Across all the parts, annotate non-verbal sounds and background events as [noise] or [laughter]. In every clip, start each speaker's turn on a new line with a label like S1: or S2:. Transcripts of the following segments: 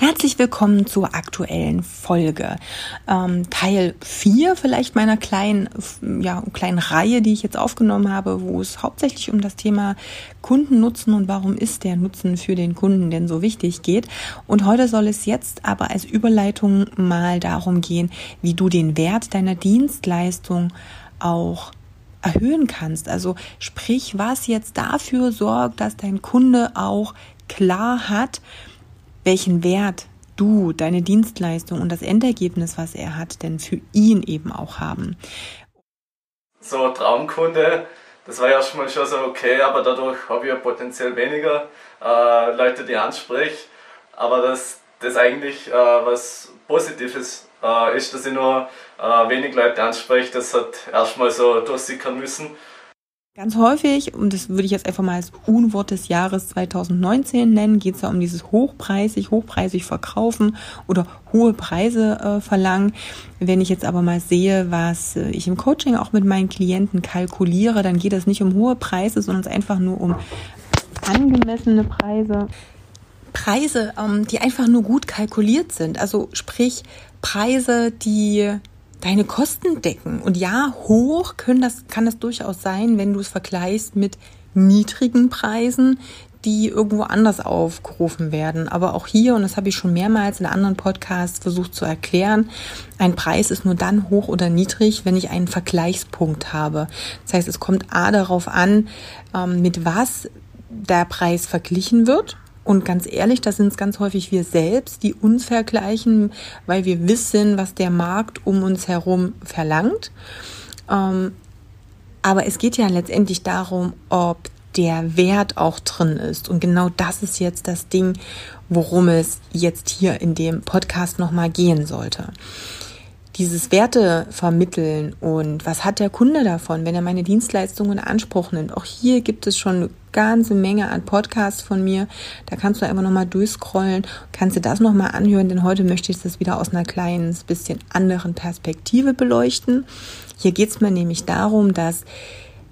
S1: Herzlich willkommen zur aktuellen Folge. Ähm, Teil 4 vielleicht meiner kleinen, ja, kleinen Reihe, die ich jetzt aufgenommen habe, wo es hauptsächlich um das Thema Kundennutzen und warum ist der Nutzen für den Kunden denn so wichtig geht. Und heute soll es jetzt aber als Überleitung mal darum gehen, wie du den Wert deiner Dienstleistung auch erhöhen kannst. Also sprich, was jetzt dafür sorgt, dass dein Kunde auch klar hat, welchen Wert du, deine Dienstleistung und das Endergebnis, was er hat, denn für ihn eben auch haben.
S2: So, Traumkunde, das war ja schon mal schon so okay, aber dadurch habe ich ja potenziell weniger äh, Leute, die anspreche. Aber dass das eigentlich äh, was Positives äh, ist, dass ich nur äh, wenig Leute anspreche, das hat erstmal so durchsickern müssen.
S1: Ganz häufig, und das würde ich jetzt einfach mal als Unwort des Jahres 2019 nennen, geht es ja um dieses hochpreisig, hochpreisig verkaufen oder hohe Preise äh, verlangen. Wenn ich jetzt aber mal sehe, was äh, ich im Coaching auch mit meinen Klienten kalkuliere, dann geht es nicht um hohe Preise, sondern es einfach nur um angemessene Preise. Preise, ähm, die einfach nur gut kalkuliert sind. Also sprich Preise, die deine Kosten decken. Und ja, hoch können das, kann das durchaus sein, wenn du es vergleichst mit niedrigen Preisen, die irgendwo anders aufgerufen werden. Aber auch hier, und das habe ich schon mehrmals in anderen Podcasts versucht zu erklären, ein Preis ist nur dann hoch oder niedrig, wenn ich einen Vergleichspunkt habe. Das heißt, es kommt A darauf an, ähm, mit was der Preis verglichen wird. Und ganz ehrlich, das sind es ganz häufig wir selbst, die uns vergleichen, weil wir wissen, was der Markt um uns herum verlangt. Ähm, aber es geht ja letztendlich darum, ob der Wert auch drin ist. Und genau das ist jetzt das Ding, worum es jetzt hier in dem Podcast nochmal gehen sollte dieses Werte vermitteln und was hat der Kunde davon, wenn er meine Dienstleistungen in Anspruch nimmt. Auch hier gibt es schon ganze Menge an Podcasts von mir. Da kannst du einfach nochmal durchscrollen, kannst du das nochmal anhören, denn heute möchte ich das wieder aus einer kleinen, bisschen anderen Perspektive beleuchten. Hier geht es mir nämlich darum, dass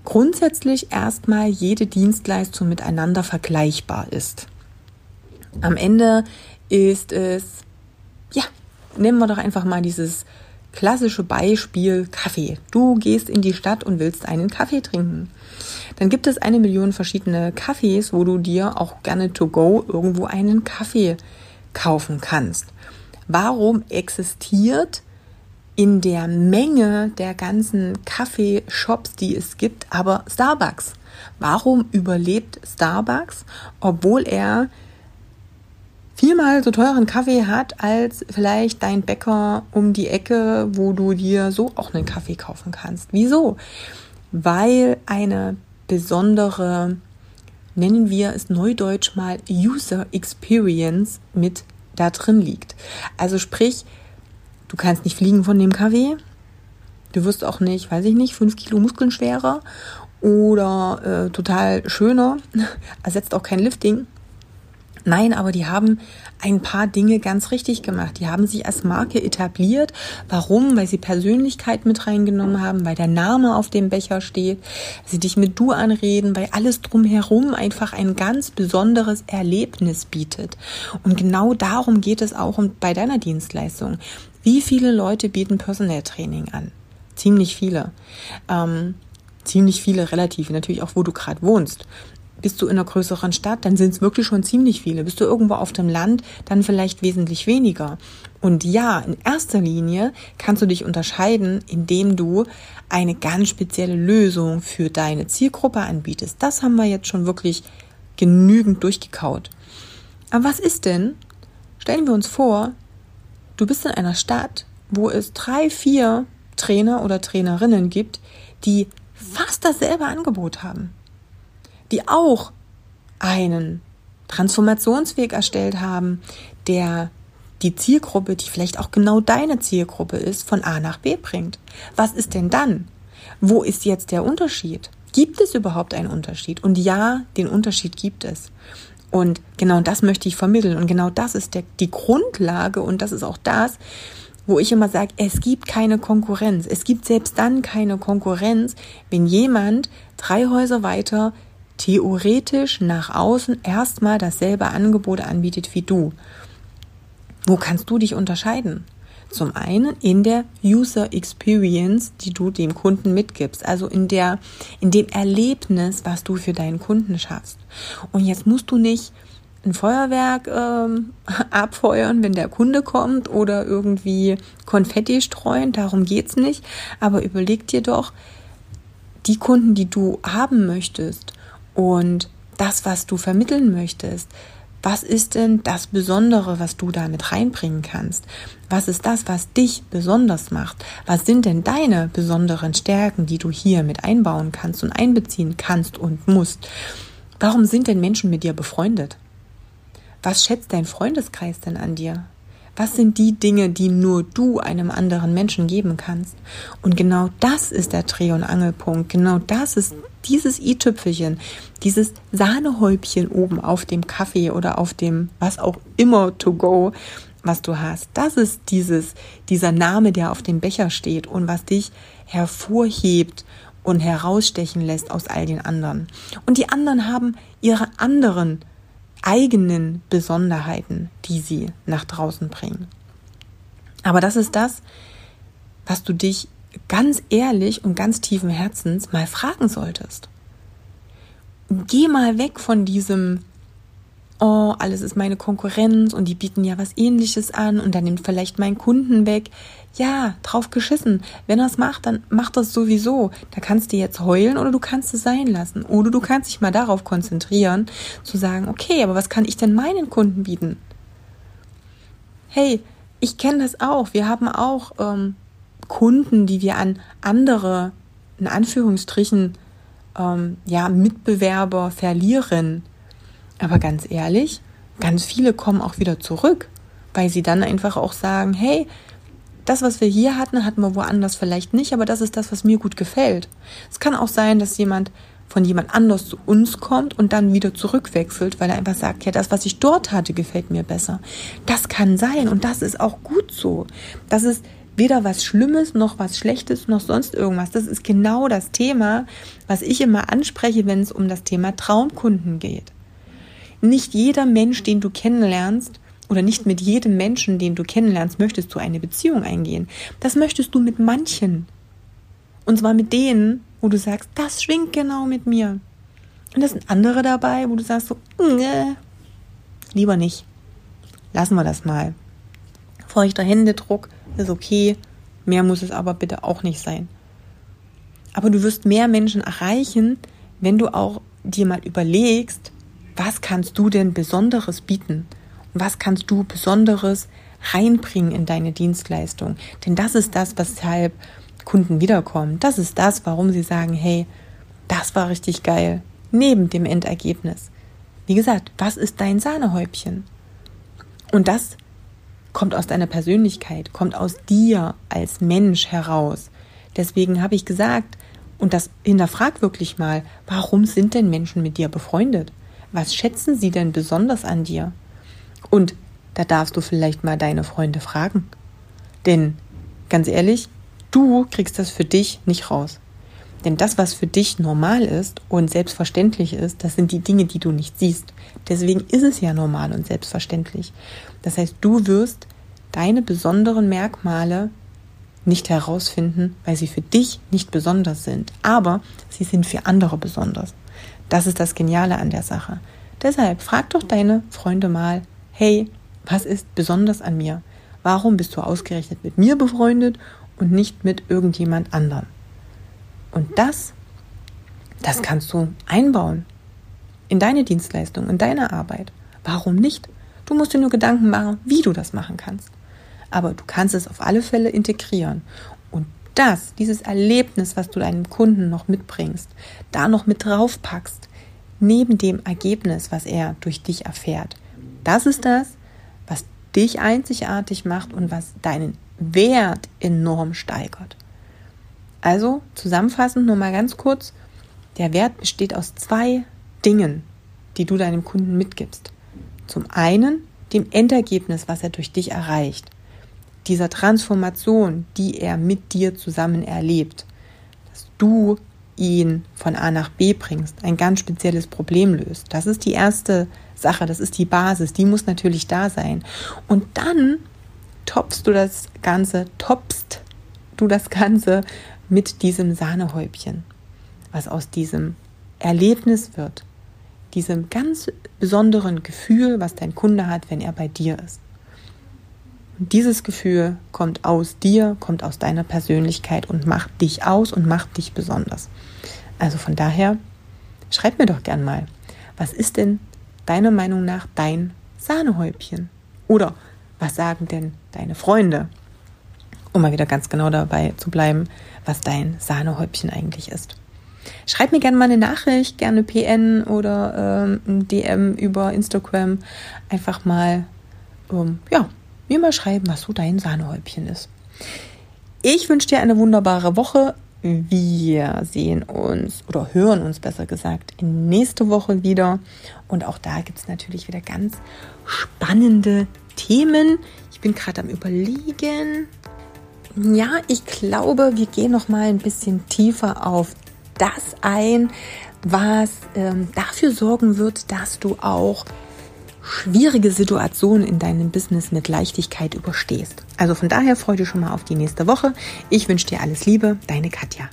S1: grundsätzlich erstmal jede Dienstleistung miteinander vergleichbar ist. Am Ende ist es, ja, nehmen wir doch einfach mal dieses klassische Beispiel Kaffee. Du gehst in die Stadt und willst einen Kaffee trinken. Dann gibt es eine Million verschiedene Kaffees, wo du dir auch gerne to go irgendwo einen Kaffee kaufen kannst. Warum existiert in der Menge der ganzen Kaffeeshops, die es gibt, aber Starbucks? Warum überlebt Starbucks, obwohl er viermal so teuren Kaffee hat als vielleicht dein Bäcker um die Ecke, wo du dir so auch einen Kaffee kaufen kannst. Wieso? Weil eine besondere, nennen wir es neudeutsch mal, User Experience mit da drin liegt. Also sprich, du kannst nicht fliegen von dem Kaffee. Du wirst auch nicht, weiß ich nicht, fünf Kilo Muskeln schwerer oder äh, total schöner. [laughs] Ersetzt auch kein Lifting. Nein, aber die haben ein paar Dinge ganz richtig gemacht. Die haben sich als Marke etabliert. Warum? Weil sie Persönlichkeit mit reingenommen haben, weil der Name auf dem Becher steht, sie dich mit Du anreden, weil alles drumherum einfach ein ganz besonderes Erlebnis bietet. Und genau darum geht es auch bei deiner Dienstleistung. Wie viele Leute bieten Personal Training an? Ziemlich viele. Ähm, ziemlich viele relativ, natürlich auch, wo du gerade wohnst. Bist du in einer größeren Stadt, dann sind es wirklich schon ziemlich viele. Bist du irgendwo auf dem Land, dann vielleicht wesentlich weniger. Und ja, in erster Linie kannst du dich unterscheiden, indem du eine ganz spezielle Lösung für deine Zielgruppe anbietest. Das haben wir jetzt schon wirklich genügend durchgekaut. Aber was ist denn? Stellen wir uns vor, du bist in einer Stadt, wo es drei, vier Trainer oder Trainerinnen gibt, die fast dasselbe Angebot haben die auch einen Transformationsweg erstellt haben, der die Zielgruppe, die vielleicht auch genau deine Zielgruppe ist, von A nach B bringt. Was ist denn dann? Wo ist jetzt der Unterschied? Gibt es überhaupt einen Unterschied? Und ja, den Unterschied gibt es. Und genau das möchte ich vermitteln. Und genau das ist der, die Grundlage und das ist auch das, wo ich immer sage, es gibt keine Konkurrenz. Es gibt selbst dann keine Konkurrenz, wenn jemand drei Häuser weiter theoretisch nach außen erstmal dasselbe Angebot anbietet wie du. Wo kannst du dich unterscheiden? Zum einen in der User Experience, die du dem Kunden mitgibst, also in der, in dem Erlebnis, was du für deinen Kunden schaffst. Und jetzt musst du nicht ein Feuerwerk ähm, [laughs] abfeuern, wenn der Kunde kommt oder irgendwie Konfetti streuen, darum geht's nicht. Aber überleg dir doch, die Kunden, die du haben möchtest und das, was du vermitteln möchtest, was ist denn das Besondere, was du da mit reinbringen kannst? Was ist das, was dich besonders macht? Was sind denn deine besonderen Stärken, die du hier mit einbauen kannst und einbeziehen kannst und musst? Warum sind denn Menschen mit dir befreundet? Was schätzt dein Freundeskreis denn an dir? Was sind die Dinge, die nur du einem anderen Menschen geben kannst? Und genau das ist der Dreh- und Angelpunkt. Genau das ist dieses i-Tüpfelchen, dieses Sahnehäubchen oben auf dem Kaffee oder auf dem was auch immer to go, was du hast. Das ist dieses, dieser Name, der auf dem Becher steht und was dich hervorhebt und herausstechen lässt aus all den anderen. Und die anderen haben ihre anderen eigenen Besonderheiten, die sie nach draußen bringen. Aber das ist das, was du dich ganz ehrlich und ganz tiefen Herzens mal fragen solltest. Geh mal weg von diesem, oh, alles ist meine Konkurrenz und die bieten ja was ähnliches an und dann nimmt vielleicht mein Kunden weg. Ja, drauf geschissen. Wenn er es macht, dann macht es sowieso. Da kannst du jetzt heulen oder du kannst es sein lassen. Oder du kannst dich mal darauf konzentrieren, zu sagen, okay, aber was kann ich denn meinen Kunden bieten? Hey, ich kenne das auch. Wir haben auch ähm, Kunden, die wir an andere, in Anführungsstrichen, ähm, ja, Mitbewerber verlieren. Aber ganz ehrlich, ganz viele kommen auch wieder zurück, weil sie dann einfach auch sagen, hey, das, was wir hier hatten, hatten wir woanders vielleicht nicht, aber das ist das, was mir gut gefällt. Es kann auch sein, dass jemand von jemand anders zu uns kommt und dann wieder zurückwechselt, weil er einfach sagt, ja, das, was ich dort hatte, gefällt mir besser. Das kann sein und das ist auch gut so. Das ist weder was Schlimmes noch was Schlechtes noch sonst irgendwas. Das ist genau das Thema, was ich immer anspreche, wenn es um das Thema Traumkunden geht. Nicht jeder Mensch, den du kennenlernst, oder nicht mit jedem Menschen, den du kennenlernst, möchtest du eine Beziehung eingehen. Das möchtest du mit manchen. Und zwar mit denen, wo du sagst, das schwingt genau mit mir. Und das sind andere dabei, wo du sagst so, nee, lieber nicht. Lassen wir das mal. Feuchter Händedruck ist okay, mehr muss es aber bitte auch nicht sein. Aber du wirst mehr Menschen erreichen, wenn du auch dir mal überlegst, was kannst du denn Besonderes bieten? Was kannst du Besonderes reinbringen in deine Dienstleistung? Denn das ist das, weshalb Kunden wiederkommen. Das ist das, warum sie sagen, hey, das war richtig geil. Neben dem Endergebnis. Wie gesagt, was ist dein Sahnehäubchen? Und das kommt aus deiner Persönlichkeit, kommt aus dir als Mensch heraus. Deswegen habe ich gesagt, und das hinterfrag wirklich mal, warum sind denn Menschen mit dir befreundet? Was schätzen sie denn besonders an dir? Und da darfst du vielleicht mal deine Freunde fragen. Denn ganz ehrlich, du kriegst das für dich nicht raus. Denn das, was für dich normal ist und selbstverständlich ist, das sind die Dinge, die du nicht siehst. Deswegen ist es ja normal und selbstverständlich. Das heißt, du wirst deine besonderen Merkmale nicht herausfinden, weil sie für dich nicht besonders sind. Aber sie sind für andere besonders. Das ist das Geniale an der Sache. Deshalb frag doch deine Freunde mal, hey, was ist besonders an mir? Warum bist du ausgerechnet mit mir befreundet und nicht mit irgendjemand anderem? Und das, das kannst du einbauen in deine Dienstleistung, in deine Arbeit. Warum nicht? Du musst dir nur Gedanken machen, wie du das machen kannst. Aber du kannst es auf alle Fälle integrieren. Und das, dieses Erlebnis, was du deinem Kunden noch mitbringst, da noch mit draufpackst, neben dem Ergebnis, was er durch dich erfährt, das ist das, was dich einzigartig macht und was deinen Wert enorm steigert. Also zusammenfassend nur mal ganz kurz, Der Wert besteht aus zwei Dingen, die du deinem Kunden mitgibst. Zum einen dem Endergebnis, was er durch dich erreicht, dieser Transformation, die er mit dir zusammen erlebt, dass du ihn von A nach B bringst, ein ganz spezielles Problem löst. Das ist die erste Sache, das ist die Basis, die muss natürlich da sein. Und dann topfst du das Ganze, topst du das Ganze mit diesem Sahnehäubchen, was aus diesem Erlebnis wird, diesem ganz besonderen Gefühl, was dein Kunde hat, wenn er bei dir ist. Und dieses Gefühl kommt aus dir, kommt aus deiner Persönlichkeit und macht dich aus und macht dich besonders. Also von daher, schreib mir doch gern mal, was ist denn deiner Meinung nach dein Sahnehäubchen? Oder was sagen denn deine Freunde? Um mal wieder ganz genau dabei zu bleiben, was dein Sahnehäubchen eigentlich ist. Schreib mir gerne mal eine Nachricht, gerne PN oder ähm, DM über Instagram. Einfach mal, ähm, ja, mir mal schreiben, was so dein Sahnehäubchen ist. Ich wünsche dir eine wunderbare Woche. Wir sehen uns oder hören uns besser gesagt nächste Woche wieder. Und auch da gibt es natürlich wieder ganz spannende Themen. Ich bin gerade am Überlegen. Ja, ich glaube, wir gehen noch mal ein bisschen tiefer auf das ein, was ähm, dafür sorgen wird, dass du auch schwierige Situationen in deinem Business mit Leichtigkeit überstehst. Also von daher freue dich schon mal auf die nächste Woche. Ich wünsche dir alles Liebe, deine Katja.